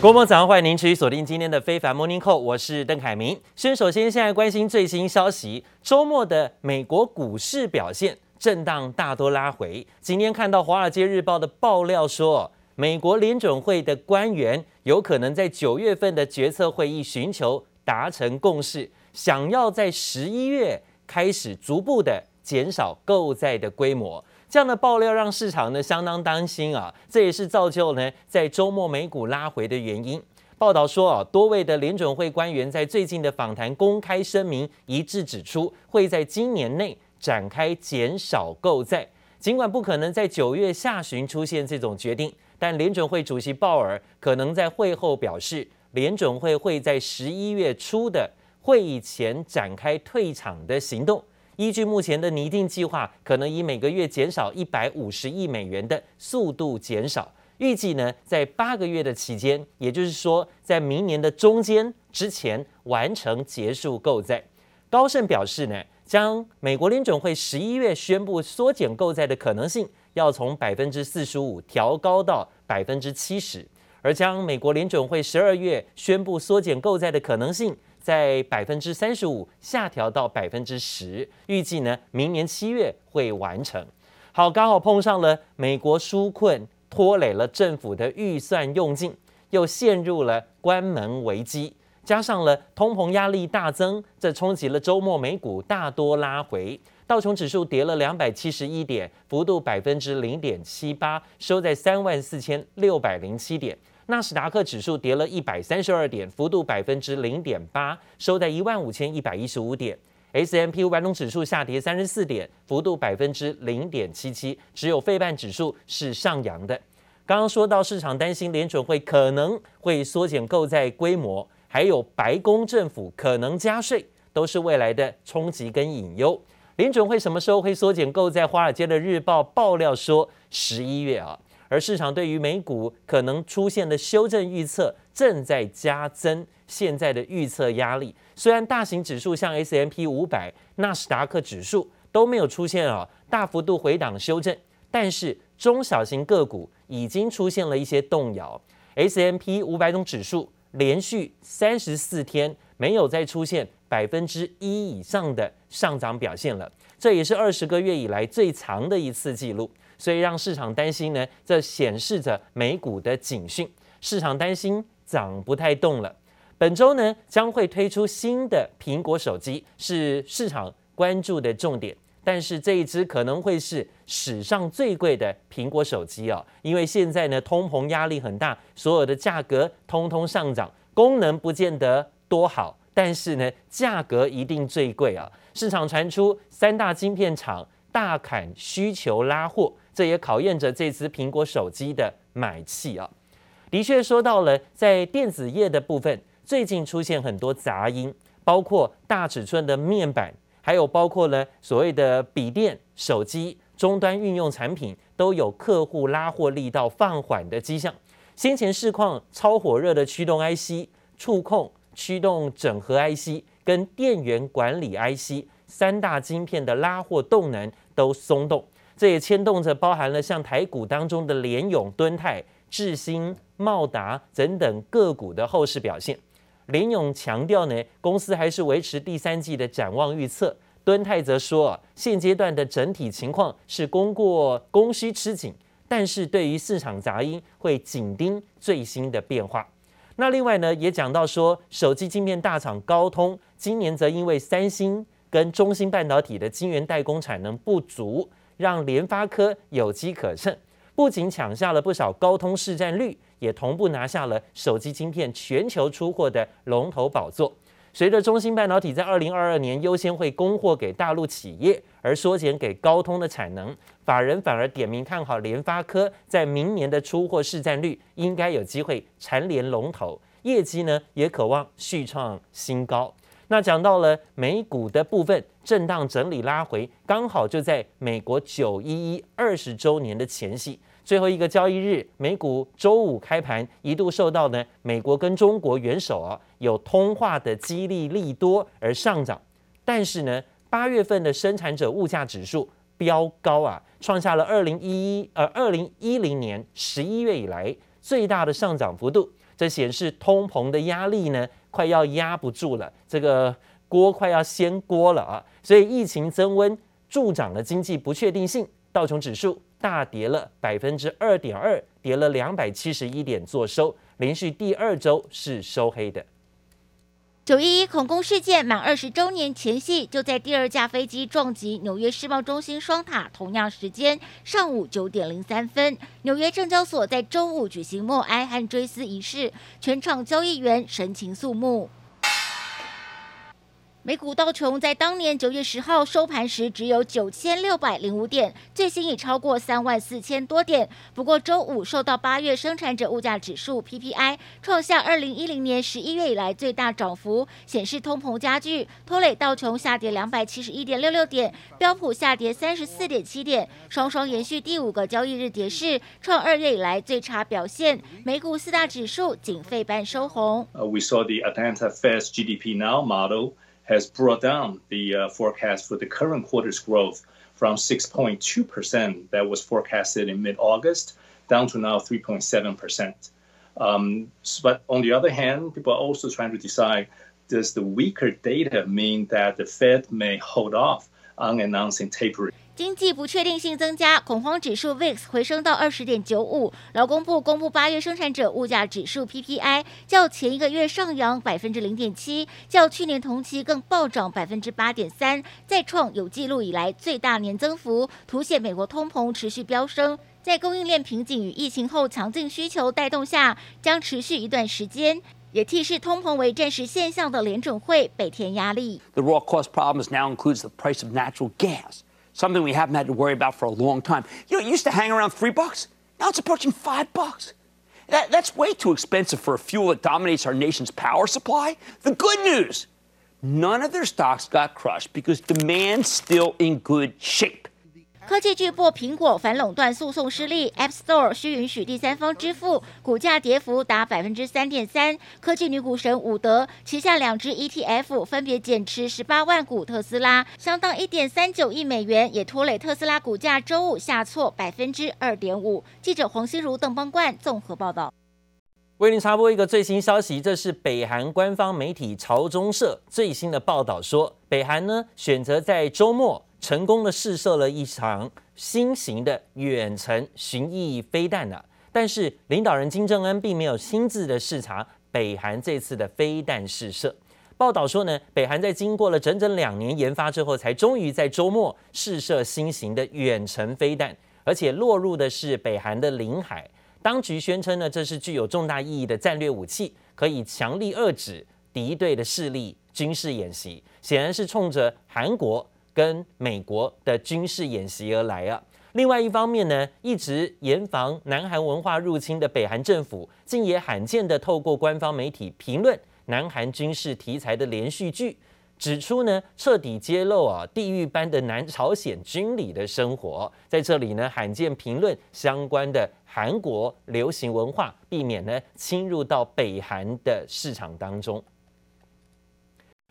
各位早上，欢迎您持续锁定今天的非凡 Morning Call，我是邓凯明。先首先现在关心最新消息，周末的美国股市表现震荡大多拉回。今天看到《华尔街日报》的爆料说，美国联准会的官员有可能在九月份的决策会议寻求达成共识，想要在十一月开始逐步的减少购债的规模。这样的爆料让市场呢相当担心啊，这也是造就呢在周末美股拉回的原因。报道说啊，多位的联准会官员在最近的访谈公开声明一致指出，会在今年内展开减少购债。尽管不可能在九月下旬出现这种决定，但联准会主席鲍尔可能在会后表示，联准会会在十一月初的会议前展开退场的行动。依据目前的拟定计划，可能以每个月减少一百五十亿美元的速度减少。预计呢，在八个月的期间，也就是说，在明年的中间之前完成结束购债。高盛表示呢，将美国联准会十一月宣布缩减购债的可能性，要从百分之四十五调高到百分之七十，而将美国联准会十二月宣布缩减购债的可能性。在百分之三十五下调到百分之十，预计呢明年七月会完成。好，刚好碰上了美国纾困拖累了政府的预算用尽，又陷入了关门危机，加上了通膨压力大增，这冲击了周末美股大多拉回，道琼指数跌了两百七十一点，幅度百分之零点七八，收在三万四千六百零七点。纳斯达克指数跌了一百三十二点，幅度百分之零点八，收在一万五千一百一十五点。S M P 五百种指数下跌三十四点，幅度百分之零点七七，只有费半指数是上扬的。刚刚说到市场担心联准会可能会缩减购债规模，还有白宫政府可能加税，都是未来的冲击跟隐忧。联准会什么时候会缩减购债？华尔街的日报爆料说十一月啊。而市场对于美股可能出现的修正预测正在加增现在的预测压力。虽然大型指数像 S M P 五百、纳斯达克指数都没有出现啊大幅度回档修正，但是中小型个股已经出现了一些动摇。S M P 五百种指数连续三十四天没有再出现百分之一以上的上涨表现了，这也是二十个月以来最长的一次记录。所以让市场担心呢，这显示着美股的警讯。市场担心涨不太动了。本周呢将会推出新的苹果手机，是市场关注的重点。但是这一支可能会是史上最贵的苹果手机啊，因为现在呢通膨压力很大，所有的价格通通上涨，功能不见得多好，但是呢价格一定最贵啊。市场传出三大晶片厂大砍需求拉货。这也考验着这支苹果手机的买气啊。的确说到了，在电子业的部分，最近出现很多杂音，包括大尺寸的面板，还有包括呢所谓的笔电、手机终端运用产品，都有客户拉货力道放缓的迹象。先前市况超火热的驱动 IC、触控驱动整合 IC 跟电源管理 IC 三大晶片的拉货动能都松动。这也牵动着包含了像台股当中的联咏、敦泰、智新、茂达等等个股的后市表现。联咏强调呢，公司还是维持第三季的展望预测。敦泰则说，现阶段的整体情况是供过供需吃紧，但是对于市场杂音会紧盯最新的变化。那另外呢，也讲到说，手机晶片大厂高通今年则因为三星跟中芯半导体的晶圆代工产能不足。让联发科有机可乘，不仅抢下了不少高通市占率，也同步拿下了手机晶片全球出货的龙头宝座。随着中芯半导体在二零二二年优先会供货给大陆企业，而缩减给高通的产能，法人反而点名看好联发科在明年的出货市占率应该有机会蝉联龙头，业绩呢也渴望续创新高。那讲到了美股的部分，震荡整理拉回，刚好就在美国九一一二十周年的前夕，最后一个交易日，美股周五开盘一度受到呢美国跟中国元首啊有通话的激励利多而上涨，但是呢八月份的生产者物价指数飙高啊，创下了二零一一呃二零一零年十一月以来最大的上涨幅度。这显示通膨的压力呢快要压不住了，这个锅快要掀锅了啊！所以疫情增温助长了经济不确定性，道琼指数大跌了百分之二点二，跌了两百七十一点，做收，连续第二周是收黑的。九一一恐攻事件满二十周年前夕，就在第二架飞机撞击纽约世贸中心双塔同样时间，上午九点零三分，纽约证交所在周五举行默哀和追思仪式，全场交易员神情肃穆。美股道琼在当年九月十号收盘时只有九千六百零五点，最新已超过三万四千多点。不过周五受到八月生产者物价指数 PPI 创下二零一零年十一月以来最大涨幅，显示通膨加剧，拖累道琼下跌两百七十一点六六点，标普下跌三十四点七点，双双延续第五个交易日跌势，创二月以来最差表现。美股四大指数仅费半收红。We saw the Atlanta Fed's GDP Now model. Has brought down the uh, forecast for the current quarter's growth from 6.2% that was forecasted in mid-August down to now 3.7%. Um, but on the other hand, people are also trying to decide, does the weaker data mean that the Fed may hold off on announcing tapering? 经济不确定性增加，恐慌指数 VIX 回升到二十点九五。劳工部公布八月生产者物价指数 PPI，较前一个月上扬百分之零点七，较去年同期更暴涨百分之八点三，再创有记录以来最大年增幅，凸显美国通膨持续飙升，在供应链瓶颈与疫情后强劲需求带动下，将持续一段时间，也替视通膨为暂时现象的联准会倍添压力。The raw cost problems now includes the price of natural gas. Something we haven't had to worry about for a long time. You know, it used to hang around three bucks. Now it's approaching five bucks. That, that's way too expensive for a fuel that dominates our nation's power supply. The good news none of their stocks got crushed because demand's still in good shape. 科技巨擘苹果反垄断诉讼失利，App Store 需允许第三方支付，股价跌幅达百分之三点三。科技女股神伍德旗下两只 ETF 分别减持十八万股特斯拉，相当一点三九亿美元，也拖累特斯拉股价周五下挫百分之二点五。记者黄心如、邓邦冠综合报道。为您插播一个最新消息，这是北韩官方媒体朝中社最新的报道说，北韩呢选择在周末。成功的试射了一场新型的远程巡弋飞弹呢，但是领导人金正恩并没有亲自的视察北韩这次的飞弹试射。报道说呢，北韩在经过了整整两年研发之后，才终于在周末试射新型的远程飞弹，而且落入的是北韩的领海。当局宣称呢，这是具有重大意义的战略武器，可以强力遏制敌对的势力军事演习，显然是冲着韩国。跟美国的军事演习而来啊。另外一方面呢，一直严防南韩文化入侵的北韩政府，竟也罕见的透过官方媒体评论南韩军事题材的连续剧，指出呢，彻底揭露啊地狱般的南朝鲜军旅的生活。在这里呢，罕见评论相关的韩国流行文化，避免呢侵入到北韩的市场当中。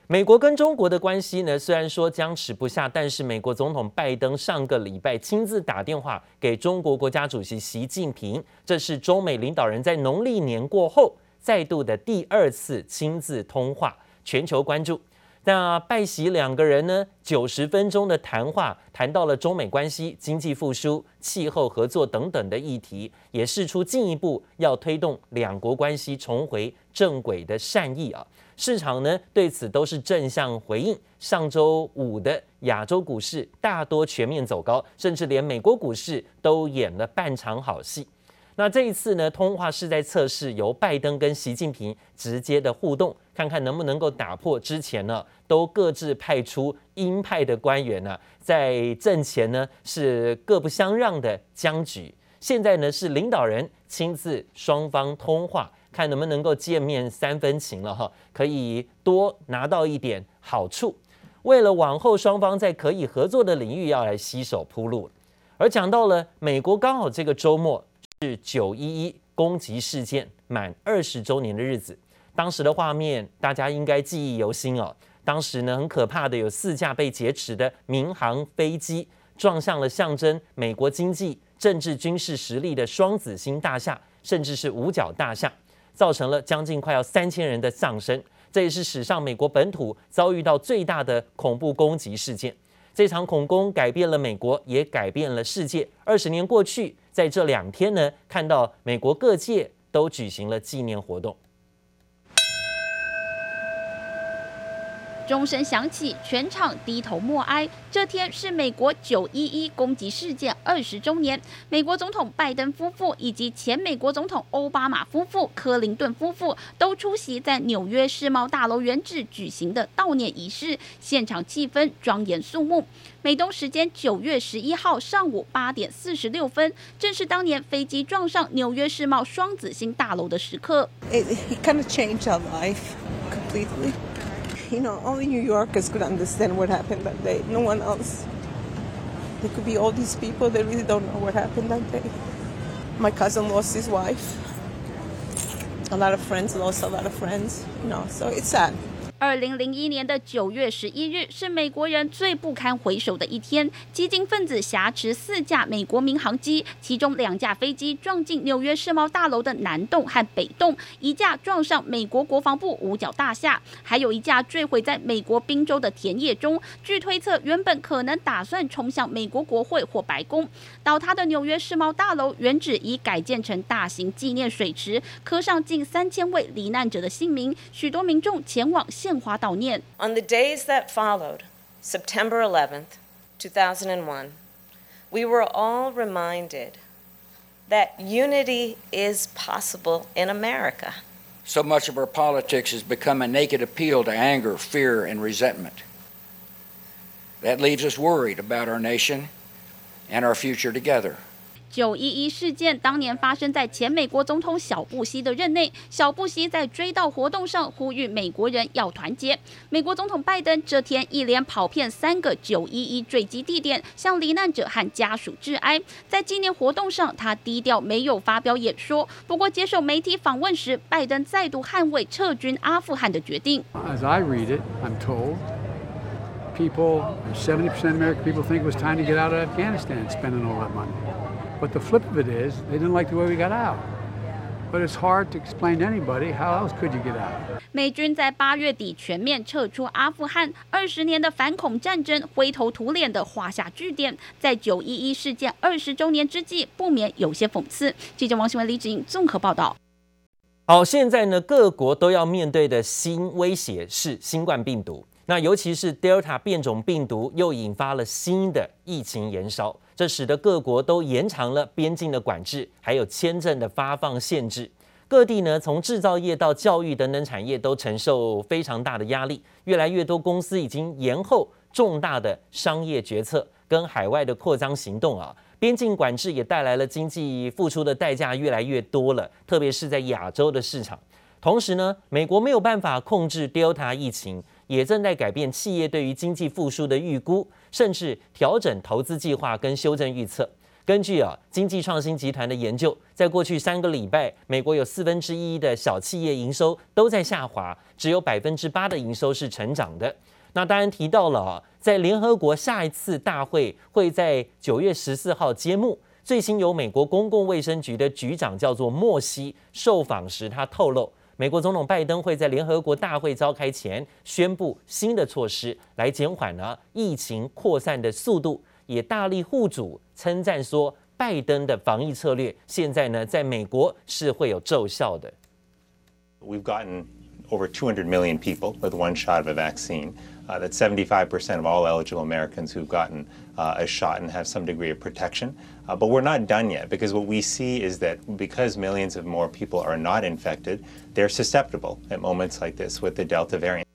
美国跟中国的关系呢，虽然说僵持不下，但是美国总统拜登上个礼拜亲自打电话给中国国家主席习近平，这是中美领导人在农历年过后再度的第二次亲自通话，全球关注。那拜习两个人呢，九十分钟的谈话，谈到了中美关系、经济复苏、气候合作等等的议题，也试出进一步要推动两国关系重回正轨的善意啊。市场呢对此都是正向回应。上周五的亚洲股市大多全面走高，甚至连美国股市都演了半场好戏。那这一次呢，通话是在测试由拜登跟习近平直接的互动，看看能不能够打破之前呢都各自派出鹰派的官员呢，在阵前呢是各不相让的僵局。现在呢是领导人亲自双方通话。看能不能够见面三分情了哈，可以多拿到一点好处。为了往后双方在可以合作的领域要来携手铺路。而讲到了美国，刚好这个周末是九一一攻击事件满二十周年的日子。当时的画面大家应该记忆犹新哦。当时呢很可怕的有四架被劫持的民航飞机撞向了象征美国经济、政治、军事实力的双子星大厦，甚至是五角大厦。造成了将近快要三千人的丧生。这也是史上美国本土遭遇到最大的恐怖攻击事件。这场恐攻改变了美国，也改变了世界。二十年过去，在这两天呢，看到美国各界都举行了纪念活动。钟声响起，全场低头默哀。这天是美国九一一攻击事件二十周年。美国总统拜登夫妇以及前美国总统欧巴马夫妇、克林顿夫妇都出席在纽约世贸大楼原址举行的悼念仪式，现场气氛庄严肃穆。美东时间九月十一号上午八点四十六分，正是当年飞机撞上纽约世贸双子星大楼的时刻。It, kind of change our life completely. You know, only New Yorkers could understand what happened that day. No one else. There could be all these people that really don't know what happened that day. My cousin lost his wife. A lot of friends lost a lot of friends. You know, so it's sad. 二零零一年的九月十一日是美国人最不堪回首的一天。激进分子挟持四架美国民航机，其中两架飞机撞进纽约世贸大楼的南栋和北栋，一架撞上美国国防部五角大厦，还有一架坠毁在美国宾州的田野中。据推测，原本可能打算冲向美国国会或白宫。倒塌的纽约世贸大楼原址已改建成大型纪念水池，刻上近三千位罹难者的姓名。许多民众前往。On the days that followed, September 11th, 2001, we were all reminded that unity is possible in America. So much of our politics has become a naked appeal to anger, fear, and resentment. That leaves us worried about our nation and our future together. 九一一事件当年发生在前美国总统小布希的任内，小布希在追悼活动上呼吁美国人要团结。美国总统拜登这天一连跑遍三个九一一坠机地点，向罹难者和家属致哀。在纪念活动上，他低调没有发表演说。不过接受媒体访问时，拜登再度捍卫撤军阿富汗的决定。As I read it, I'm told people, 70% American people think it was time to get out of Afghanistan, spending all that money. But the flip of it is, they didn't like the way we got out. But it's hard to explain to anybody how else could you get out. 美军在八月底全面撤出阿富汗，二十年的反恐战争灰头土脸的画下句点。在九一一事件二十周年之际，不免有些讽刺。记者王新文、李子颖综合报道。好，现在呢，各国都要面对的新威胁是新冠病毒。那尤其是 Delta 变种病毒又引发了新的疫情延烧，这使得各国都延长了边境的管制，还有签证的发放限制。各地呢，从制造业到教育等等产业都承受非常大的压力。越来越多公司已经延后重大的商业决策跟海外的扩张行动啊。边境管制也带来了经济付出的代价越来越多了，特别是在亚洲的市场。同时呢，美国没有办法控制 Delta 疫情。也正在改变企业对于经济复苏的预估，甚至调整投资计划跟修正预测。根据啊经济创新集团的研究，在过去三个礼拜，美国有四分之一的小企业营收都在下滑，只有百分之八的营收是成长的。那当然提到了啊，在联合国下一次大会会在九月十四号揭幕。最新由美国公共卫生局的局长叫做莫西受访时，他透露。美国总统拜登会在联合国大会召开前宣布新的措施，来减缓呢疫情扩散的速度，也大力护主，称赞说拜登的防疫策略现在呢在美国是会有奏效的。We've gotten over 200 million people with one shot of a vaccine. Uh, that's 75% of all eligible Americans who've gotten uh, a shot and have some degree of protection. Uh, but we're not done yet because what we see is that because millions of more people are not infected, they're susceptible at moments like this with the Delta variant.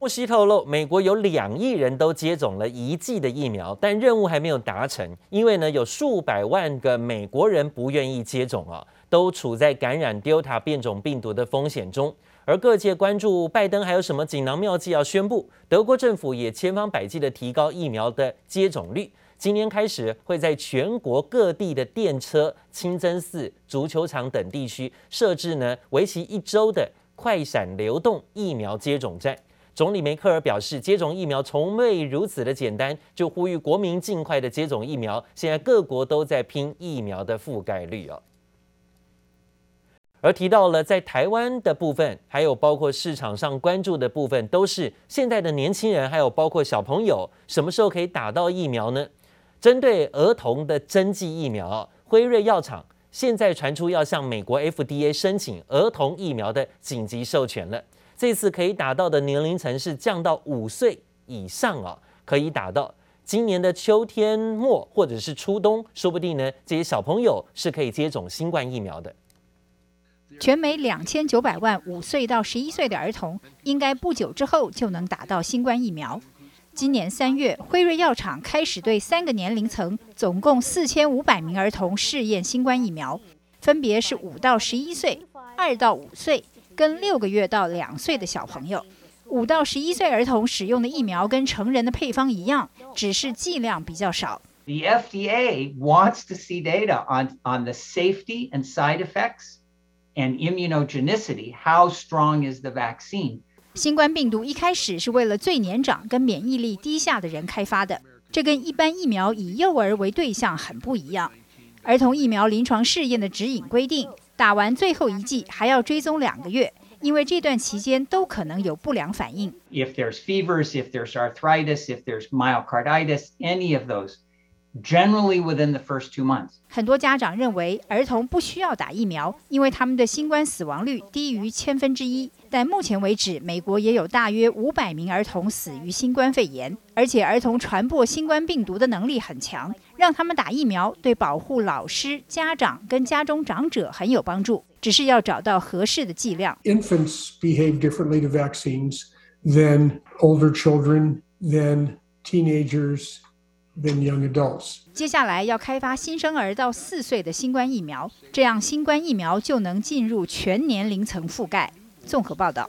莫西透露，美国有两亿人都接种了一剂的疫苗，但任务还没有达成，因为呢有数百万个美国人不愿意接种啊，都处在感染 Delta 变种病毒的风险中。而各界关注拜登还有什么锦囊妙计要宣布？德国政府也千方百计的提高疫苗的接种率。今年开始会在全国各地的电车、清真寺、足球场等地区设置呢为期一周的快闪流动疫苗接种站。总理梅克尔表示，接种疫苗从未如此的简单，就呼吁国民尽快的接种疫苗。现在各国都在拼疫苗的覆盖率哦。而提到了在台湾的部分，还有包括市场上关注的部分，都是现在的年轻人，还有包括小朋友，什么时候可以打到疫苗呢？针对儿童的针剂疫苗，辉瑞药厂现在传出要向美国 FDA 申请儿童疫苗的紧急授权了。这次可以打到的年龄层是降到五岁以上啊，可以打到今年的秋天末或者是初冬，说不定呢，这些小朋友是可以接种新冠疫苗的。全美两千九百万五岁到十一岁的儿童，应该不久之后就能打到新冠疫苗。今年三月，辉瑞药厂开始对三个年龄层，总共四千五百名儿童试验新冠疫苗，分别是五到十一岁、二到五岁跟六个月到两岁的小朋友。五到十一岁儿童使用的疫苗跟成人的配方一样，只是剂量比较少。The FDA wants to see data on on the safety and side effects. And immunogenicity, how strong is the vaccine? 新冠病毒一开始是为了最年长跟免疫力低下的人开发的，这跟一般疫苗以幼儿为对象很不一样。儿童疫苗临床试验的指引规定，打完最后一剂还要追踪两个月，因为这段期间都可能有不良反应。If there's fevers, if there's arthritis, if there's myocarditis, any of those. Generally within the first two months. 很多家长认为儿童不需要打疫苗，因为他们的新冠死亡率低于千分之一。但目前为止，美国也有大约五百名儿童死于新冠肺炎，而且儿童传播新冠病毒的能力很强，让他们打疫苗对保护老师、家长跟家中长者很有帮助。只是要找到合适的剂量。Infants behave differently to vaccines than older children, than teenagers. Than young adults. 接下来要开发新生儿到四岁的新冠疫苗，这样新冠疫苗就能进入全年龄层覆盖。综合报道。